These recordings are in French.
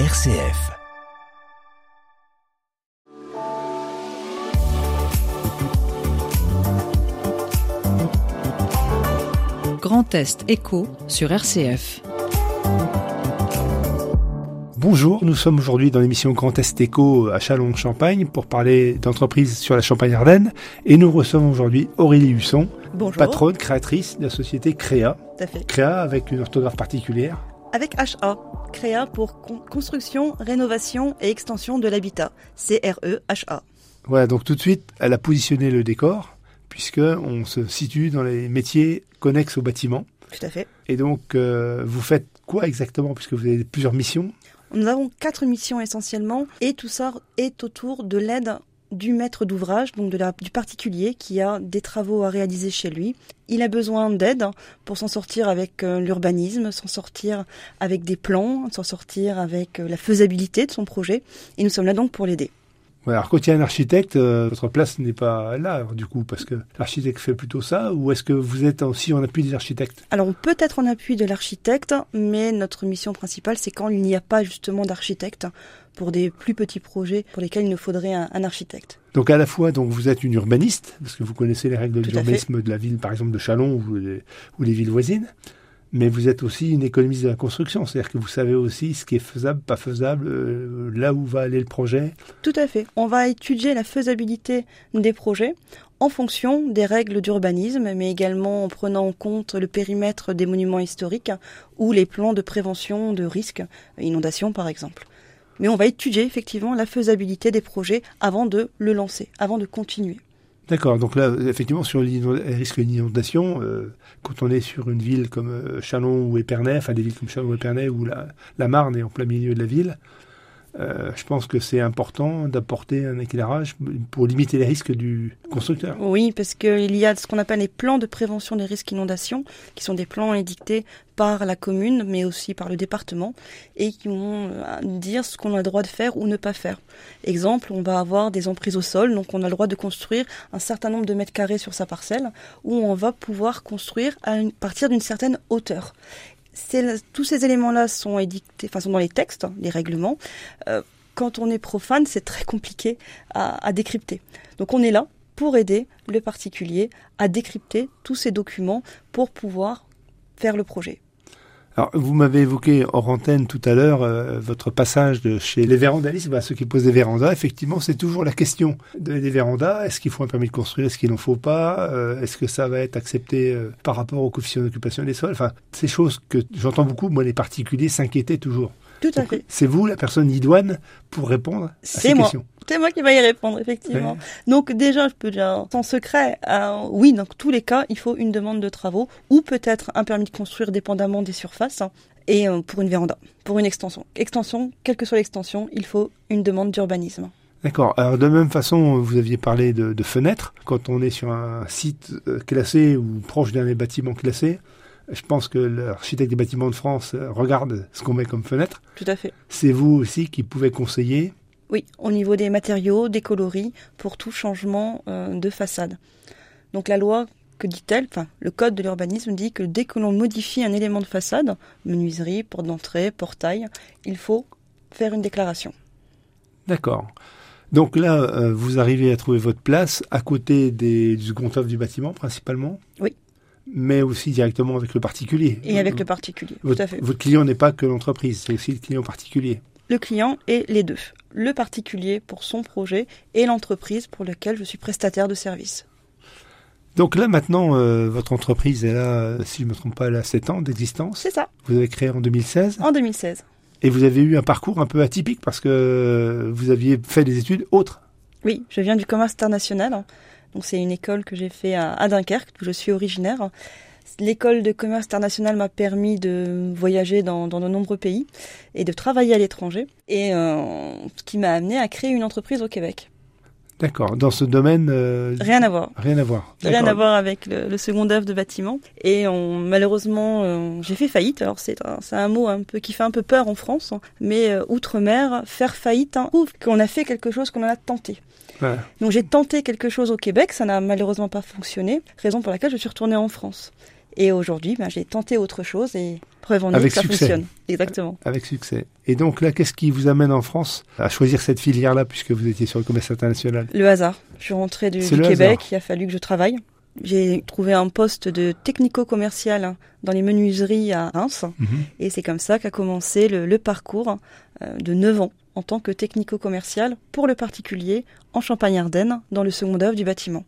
RCF. Grand Est Écho sur RCF. Bonjour, nous sommes aujourd'hui dans l'émission Grand Est Éco à Châlons-Champagne pour parler d'entreprise sur la Champagne-Ardenne et nous recevons aujourd'hui Aurélie Husson, Bonjour. patronne, créatrice de la société Créa. Tout à fait. Créa avec une orthographe particulière. Avec HA, Créa pour con- construction, rénovation et extension de l'habitat. C-R-E-H-A. Voilà, donc tout de suite, elle a positionné le décor puisque on se situe dans les métiers connexes au bâtiment. Tout à fait. Et donc, euh, vous faites quoi exactement puisque vous avez plusieurs missions? Nous avons quatre missions essentiellement et tout ça est autour de l'aide du maître d'ouvrage, donc de la, du particulier qui a des travaux à réaliser chez lui. Il a besoin d'aide pour s'en sortir avec euh, l'urbanisme, s'en sortir avec des plans, s'en sortir avec euh, la faisabilité de son projet. Et nous sommes là donc pour l'aider. Ouais, alors quand il y a un architecte, euh, votre place n'est pas là alors, du coup parce que l'architecte fait plutôt ça ou est-ce que vous êtes aussi en appui des architectes Alors on peut être en appui de l'architecte, mais notre mission principale, c'est quand il n'y a pas justement d'architecte pour des plus petits projets pour lesquels il nous faudrait un, un architecte. Donc à la fois, donc vous êtes une urbaniste, parce que vous connaissez les règles de l'urbanisme de la ville, par exemple de Chalon ou les, ou les villes voisines, mais vous êtes aussi une économiste de la construction, c'est-à-dire que vous savez aussi ce qui est faisable, pas faisable, euh, là où va aller le projet. Tout à fait. On va étudier la faisabilité des projets en fonction des règles d'urbanisme, mais également en prenant en compte le périmètre des monuments historiques ou les plans de prévention de risques, inondation par exemple. Mais on va étudier effectivement la faisabilité des projets avant de le lancer, avant de continuer. D'accord, donc là, effectivement, sur les risques d'inondation, euh, quand on est sur une ville comme euh, Chalon ou Épernay, enfin des villes comme Chalon ou Épernay, où la, la Marne est en plein milieu de la ville, euh, je pense que c'est important d'apporter un éclairage pour limiter les risques du constructeur. Oui, parce qu'il y a ce qu'on appelle les plans de prévention des risques inondations, qui sont des plans édictés par la commune, mais aussi par le département, et qui vont euh, dire ce qu'on a le droit de faire ou ne pas faire. Exemple, on va avoir des emprises au sol, donc on a le droit de construire un certain nombre de mètres carrés sur sa parcelle, où on va pouvoir construire à partir d'une certaine hauteur. Tous ces éléments-là sont édictés, enfin sont dans les textes, les règlements. Euh, quand on est profane, c'est très compliqué à décrypter. Donc on est là pour aider le particulier à décrypter tous ces documents pour pouvoir faire le projet. Alors, vous m'avez évoqué hors antenne tout à l'heure euh, votre passage de chez les vérandalistes, bah, ceux qui posent des vérandas. Effectivement, c'est toujours la question de- des vérandas. Est-ce qu'il faut un permis de construire? Est-ce qu'il n'en faut pas? Euh, Est-ce que ça va être accepté euh, par rapport au coefficient d'occupation des sols? Enfin, ces choses que j'entends beaucoup, moi, les particuliers s'inquiétaient toujours. Tout à Donc, fait. C'est vous la personne idoine pour répondre à ces moi. questions. C'est moi qui vais y répondre, effectivement. Donc déjà, je peux dire sans secret, euh, oui, dans tous les cas, il faut une demande de travaux ou peut-être un permis de construire dépendamment des surfaces. hein, et euh, pour une véranda, pour une extension. Extension, quelle que soit l'extension, il faut une demande d'urbanisme. D'accord. Alors de même façon, vous aviez parlé de, de fenêtres. Quand on est sur un site euh, classé ou proche d'un des bâtiments classés, je pense que l'architecte des bâtiments de France regarde ce qu'on met comme fenêtre. Tout à fait. C'est vous aussi qui pouvez conseiller. Oui, au niveau des matériaux, des coloris, pour tout changement euh, de façade. Donc la loi, que dit-elle Enfin, le code de l'urbanisme dit que dès que l'on modifie un élément de façade, menuiserie, porte d'entrée, portail, il faut faire une déclaration. D'accord. Donc là, euh, vous arrivez à trouver votre place à côté des, du second œuvre du bâtiment principalement. Oui. Mais aussi directement avec le particulier. Et avec le particulier, tout à fait. votre client n'est pas que l'entreprise, c'est aussi le client particulier. Le client et les deux. Le particulier pour son projet et l'entreprise pour laquelle je suis prestataire de service. Donc là maintenant, euh, votre entreprise est là, euh, si je ne me trompe pas, elle a 7 ans d'existence. C'est ça, Vous avez créé en 2016 en 2016. et vous avez eu un parcours un peu atypique parce que vous aviez fait des études autres. Oui, je viens du commerce international. Donc c'est une école que j'ai fait à, à Dunkerque, d'où je suis originaire. L'école de commerce international m'a permis de voyager dans, dans de nombreux pays et de travailler à l'étranger, et euh, ce qui m'a amené à créer une entreprise au Québec. D'accord. Dans ce domaine, euh, Rien à voir. rien à voir. Rien à voir avec le, le second œuvre de bâtiment. Et on, malheureusement, euh, j'ai fait faillite. Alors c'est un, mot un peu qui fait un peu peur en France, hein. mais euh, outre-mer, faire faillite hein, prouve qu'on a fait quelque chose qu'on en a tenté. Ouais. Donc j'ai tenté quelque chose au Québec, ça n'a malheureusement pas fonctionné, raison pour laquelle je suis retournée en France. Et aujourd'hui, ben, j'ai tenté autre chose et preuve en est Avec que ça succès. fonctionne. Exactement. Avec succès. Et donc là, qu'est-ce qui vous amène en France à choisir cette filière-là, puisque vous étiez sur le commerce international? Le hasard. Je suis rentrée du, Québec, hasard. il a fallu que je travaille. J'ai trouvé un poste de technico-commercial dans les menuiseries à Reims. Mhm. Et c'est comme ça qu'a commencé le, le parcours euh, de 9 ans en tant que technico-commercial pour le particulier en Champagne-Ardenne dans le second œuvre du bâtiment.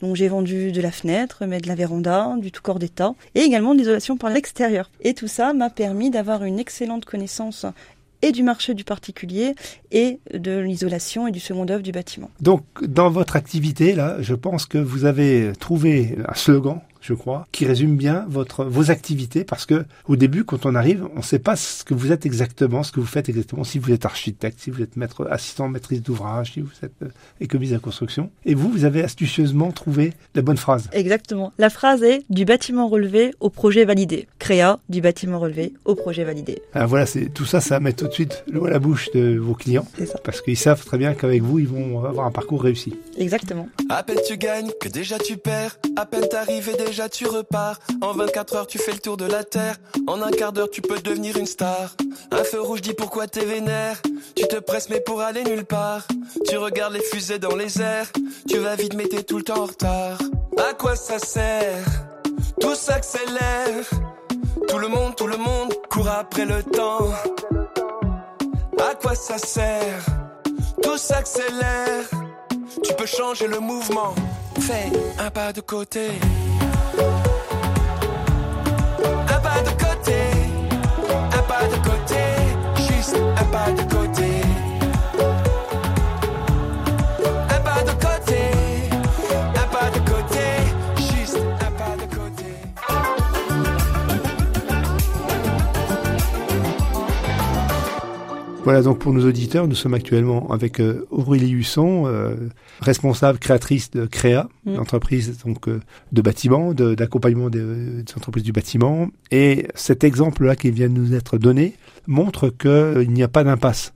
Donc j'ai vendu de la fenêtre, mais de la véranda, du tout corps d'état et également de l'isolation par l'extérieur. Et tout ça m'a permis d'avoir une excellente connaissance et du marché du particulier et de l'isolation et du second œuvre du bâtiment. Donc, dans votre activité, là, je pense que vous avez trouvé un slogan, je crois, qui résume bien votre, vos activités, parce que au début, quand on arrive, on ne sait pas ce que vous êtes exactement, ce que vous faites exactement, si vous êtes architecte, si vous êtes maître, assistant maîtrise d'ouvrage, si vous êtes euh, économiste de la construction. Et vous, vous avez astucieusement trouvé la bonne phrase. Exactement. La phrase est du bâtiment relevé au projet validé. Créa du bâtiment relevé au projet validé. Alors voilà, c'est tout ça, ça met tout de suite l'eau à la bouche de vos clients, C'est ça. parce qu'ils savent très bien qu'avec vous, ils vont avoir un parcours réussi. Exactement. À peine tu gagnes que déjà tu perds. À peine t'arrives et déjà tu repars. En 24 heures tu fais le tour de la terre. En un quart d'heure tu peux devenir une star. Un feu rouge dit pourquoi t'es vénère. Tu te presses mais pour aller nulle part. Tu regardes les fusées dans les airs. Tu vas vite mais t'es tout le temps en retard. À quoi ça sert? Tout s'accélère. Tout le monde, tout le monde court après le temps. À quoi ça sert? Tout s'accélère. Tu peux changer le mouvement. Fais un pas de côté. Voilà donc pour nos auditeurs, nous sommes actuellement avec euh, Aurélie Husson, euh, responsable créatrice de Créa, Mm. l'entreprise donc euh, de bâtiment, d'accompagnement de- des entreprises du bâtiment. Et cet exemple-là qui vient de nous être donné montre qu'il n'y a pas d'impasse.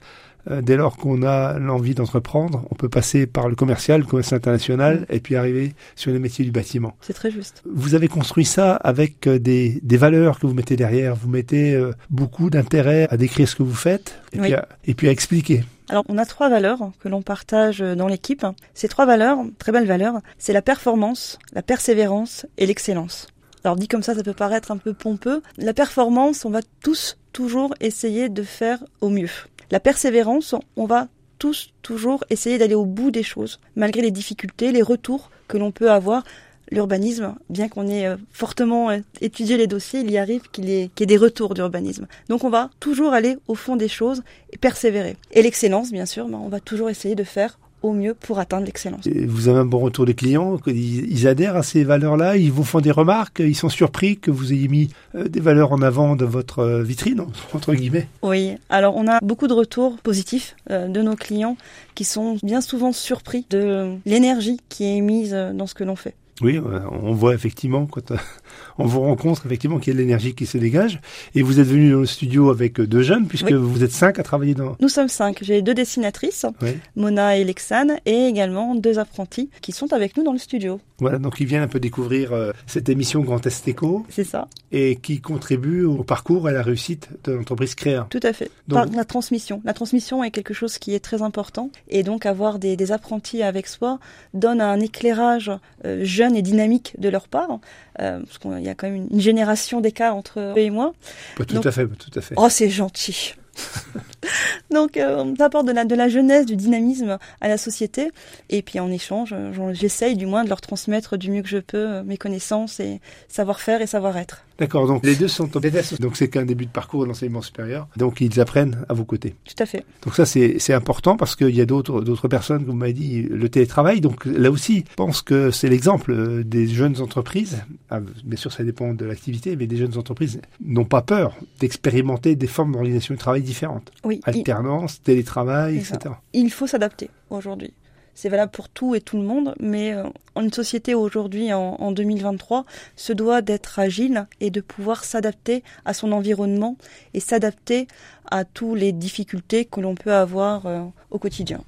Euh, dès lors qu'on a l'envie d'entreprendre, on peut passer par le commercial, le commerce international, et puis arriver sur les métiers du bâtiment. C'est très juste. Vous avez construit ça avec euh, des, des valeurs que vous mettez derrière. Vous mettez euh, beaucoup d'intérêt à décrire ce que vous faites et, Oui. puis, à, et puis à expliquer. Alors, on a trois valeurs que l'on partage dans l'équipe. Ces trois valeurs, très belles valeurs, c'est la performance, la persévérance et l'excellence. Alors, dit comme ça, ça peut paraître un peu pompeux. La performance, on va tous toujours essayer de faire au mieux. La persévérance, on va tous toujours essayer d'aller au bout des choses, malgré les difficultés, les retours que l'on peut avoir. L'urbanisme, bien qu'on ait euh, fortement euh, étudié les dossiers, il y arrive qu'il y, y ait des retours d'urbanisme. Donc on va toujours aller au fond des choses et persévérer. Et l'excellence, bien sûr, ben, on va toujours essayer de faire au mieux pour atteindre l'excellence. Vous avez un bon retour des clients, ils, adhèrent à ces valeurs-là, ils vous font des remarques, ils sont surpris que vous ayez mis euh, des valeurs en avant de votre euh, vitrine, entre guillemets. Oui, alors on a beaucoup de retours positifs euh, de nos clients qui sont bien souvent surpris de l'énergie qui est émise euh, dans ce que l'on fait. Oui, euh, on voit effectivement quand on vous rencontre effectivement qu'il y a de l'énergie qui se dégage. Et vous êtes venu dans le studio avec deux jeunes, puisque Oui. vous êtes cinq à travailler dans. Nous sommes cinq. J'ai deux dessinatrices, Oui. Mona et Lexane, et également deux apprentis qui sont avec nous dans le studio. Voilà, donc ils viennent un peu découvrir euh, cette émission Grand Est Éco C'est ça, et qui contribue au parcours et à la réussite de l'entreprise Créa. tout à fait. Donc- Par la transmission. La transmission est quelque chose qui est très important, et donc avoir des, des apprentis avec soi donne un éclairage euh, jeune et dynamique de leur part, euh, parce qu'il y a quand même une, génération d'écart entre eux et moi. Pas tout Donc- à fait, pas tout à fait. Oh, c'est gentil. Donc, euh, on apporte de la, de la jeunesse, du dynamisme à la société. Et puis, en échange, j'essaye du moins de leur transmettre du mieux que je peux euh, mes connaissances et savoir-faire et savoir-être. D'accord, donc les deux sont en BTS, donc c'est qu'un début de parcours de l'enseignement supérieur. Donc ils apprennent à vos côtés. Tout à fait. Donc ça c'est c'est important parce qu'il y a d'autres d'autres personnes, comme vous m'avez dit, le télétravail. Donc là aussi, je pense que c'est l'exemple euh, des jeunes entreprises. Ah, bien sûr, ça dépend de l'activité, mais des jeunes entreprises n'ont pas peur d'expérimenter des formes d'organisation du travail différentes. Oui, il, Alternance, télétravail, etc. il faut s'adapter aujourd'hui. C'est valable pour tout et tout le monde, mais euh, une société aujourd'hui, en, en 2023, se doit d'être agile et de pouvoir s'adapter à son environnement et s'adapter à toutes les difficultés que l'on peut avoir euh, au quotidien.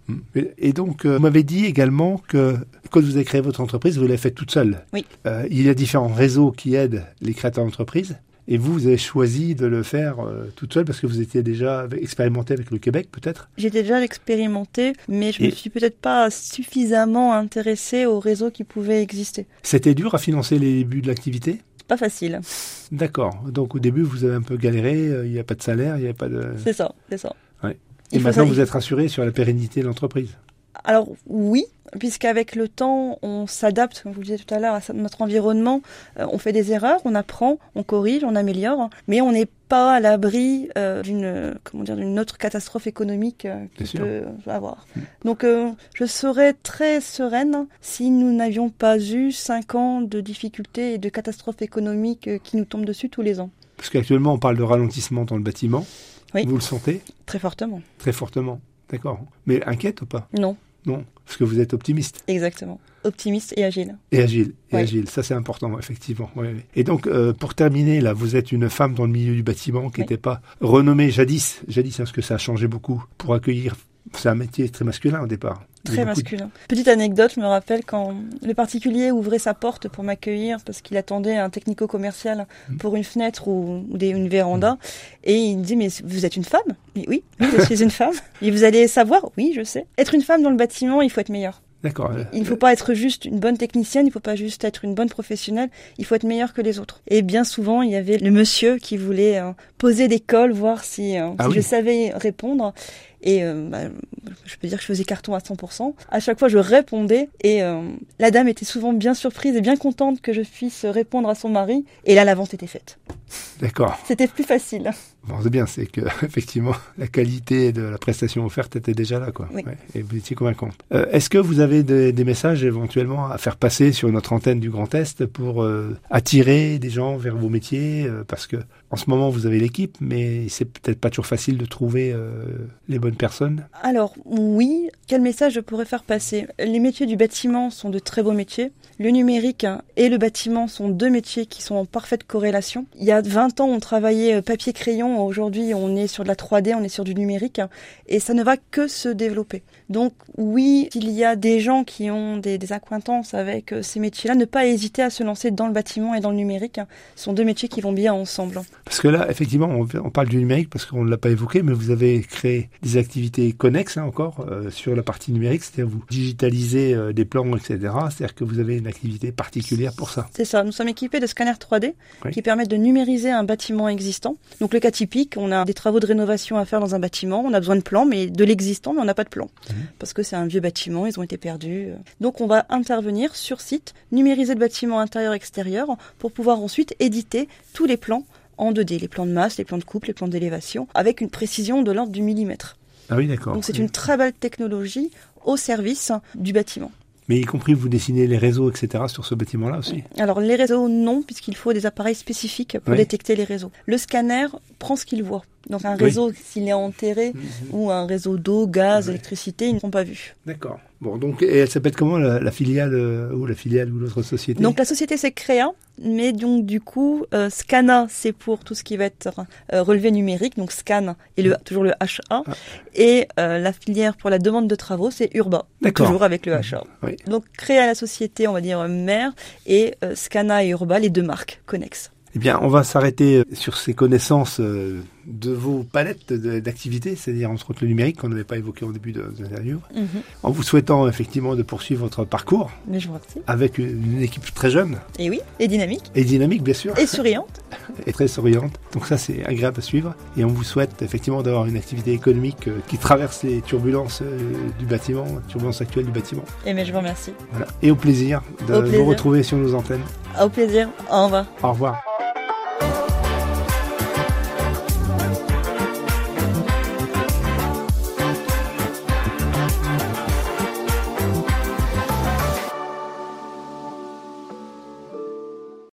Et donc, euh, vous m'avez dit également que quand vous avez créé votre entreprise, vous l'avez faite toute seule. Oui. Euh, il y a différents réseaux qui aident les créateurs d'entreprises. Et vous, vous avez choisi de le faire euh, toute seule parce que vous étiez déjà expérimenté avec le Québec, peut-être? J'étais déjà l'expérimenté, mais je Et- me suis peut-être pas suffisamment intéressée aux réseaux qui pouvaient exister. C'était dur à financer les débuts de l'activité? Pas facile. D'accord. Donc au début, vous avez un peu galéré, euh, il n'y a pas de salaire, il n'y a pas de... C'est ça, c'est ça. Ouais. Et maintenant, vous êtes rassuré sur la pérennité de l'entreprise? Alors oui, puisqu'avec le temps, on s'adapte, comme je vous le disais tout à l'heure, à notre environnement. Euh, on fait des erreurs, on apprend, on corrige, on améliore, mais on n'est pas à l'abri euh, d'une comment dire d'une autre catastrophe économique euh, sûr. peut avoir. Donc euh, je serais très sereine si nous n'avions pas eu cinq ans de difficultés et de catastrophes économiques qui nous tombent dessus tous les ans. Parce qu'actuellement, on parle de ralentissement dans le bâtiment. Oui. Vous le sentez? Très fortement. très fortement. D'accord. Mais inquiète ou pas? Non, Non. Parce que vous êtes optimiste. exactement. Optimiste et agile. Et agile, et Ouais. agile, ça c'est important, effectivement. Ouais, ouais. Et donc, euh, pour terminer, là, vous êtes une femme dans le milieu du bâtiment qui n'était pas renommée jadis, jadis, parce que ça a changé beaucoup pour accueillir. C'est un métier très masculin au départ. Très de- masculin. Petite anecdote, je me rappelle quand le particulier ouvrait sa porte pour m'accueillir parce qu'il attendait un technico-commercial Mm. pour une fenêtre ou, ou des- une véranda. Et il me dit, mais vous êtes une femme? Mais oui, oui, je suis une femme. Et vous allez savoir Oui, je sais. Être une femme dans le bâtiment, il faut être meilleur. D'accord. euh, Il ne faut pas être juste une bonne technicienne, il ne faut pas juste être une bonne professionnelle, il faut être meilleur que les autres. Et bien souvent, il y avait le monsieur qui voulait euh, poser des cols, voir si, euh, Ah si oui. je savais répondre. Et euh, bah, je peux dire que je faisais carton à 100%. À chaque fois, je répondais et euh, la dame était souvent bien surprise et bien contente que je puisse répondre à son mari. Et là, la vente était faite. D'accord. C'était plus facile. Bon, c'est bien, c'est que effectivement la qualité de la prestation offerte était déjà là, quoi. Oui. Ouais, et vous étiez convaincante. Euh, Est-ce que vous avez des, des messages éventuellement à faire passer sur notre antenne du Grand Est pour euh, attirer des gens vers vos métiers euh, Parce que en ce moment vous avez l'équipe, mais c'est peut-être pas toujours facile de trouver les bonnes personnes? Alors oui, quel message je pourrais faire passer? Les métiers du bâtiment sont de très beaux métiers. Le numérique et le bâtiment sont deux métiers qui sont en parfaite corrélation. Il y a 20 ans, on travaillait euh, papier-crayon. Aujourd'hui, on est sur de la 3D, on est sur du numérique. Et ça ne va que se développer. Donc oui, il y a des gens qui ont des, des acquaintances avec euh, ces métiers-là, ne pas hésiter à se lancer dans le bâtiment et dans le numérique. Ce sont deux métiers qui vont bien ensemble. Parce que là, effectivement, on, on parle du numérique parce qu'on ne l'a pas évoqué, mais vous avez créé des activités connexes hein, encore euh, sur la partie numérique, c'est-à-dire vous digitalisez euh, des plans, etc. C'est-à-dire que vous avez une activité particulière pour ça. C'est ça, nous sommes équipés de scanners 3D Oui. qui permettent de numériser un bâtiment existant. Donc le cas typique, on a des travaux de rénovation à faire dans un bâtiment, on a besoin de plans, mais de l'existant, mais on n'a pas de plan. Mhm. Parce que c'est un vieux bâtiment, ils ont été perdus. Donc on va intervenir sur site, numériser le bâtiment intérieur-extérieur pour pouvoir ensuite éditer tous les plans en 2D, les plans de masse, les plans de coupe, les plans d'élévation, avec une précision de l'ordre du millimètre. Ah oui, d'accord. Donc c'est une très belle technologie au service du bâtiment. Mais y compris vous dessinez les réseaux, etc. sur ce bâtiment-là aussi. Alors les réseaux, non, puisqu'il faut des appareils spécifiques pour Oui. détecter les réseaux. Le scanner prend ce qu'il voit. Donc un Oui. réseau, s'il est enterré, ou un réseau d'eau, gaz, électricité, ils ne seront pas vus. D'accord. Bon, donc, et elle s'appelle comment la, la filiale euh, ou la filiale ou l'autre société? Donc la société c'est Créa, mais donc du coup euh, Scana c'est pour tout ce qui va être euh, relevé numérique, donc Scan et le toujours le HA, Ah. et la filière pour la demande de travaux c'est Urba, toujours avec le HA. Oui. Donc Créa la société on va dire mère et Scana et Urba les deux marques connexes. Eh bien, on va s'arrêter euh, sur ces connaissances euh, de vos palettes d'activités, c'est-à-dire entre autres le numérique qu'on n'avait pas évoqué au début de, de l'interview, en vous souhaitant effectivement de poursuivre votre parcours Mais je vous remercie. avec une, une équipe très jeune Et oui, et dynamique, et dynamique bien sûr et souriante. et très souriante. Donc ça c'est agréable à suivre et on vous souhaite effectivement d'avoir une activité économique euh, qui traverse les turbulences du bâtiment, les turbulences actuelles du bâtiment. Et mais je vous remercie. Voilà. Et au plaisir de Au plaisir. vous retrouver sur nos antennes. Au plaisir. Au revoir. Au revoir.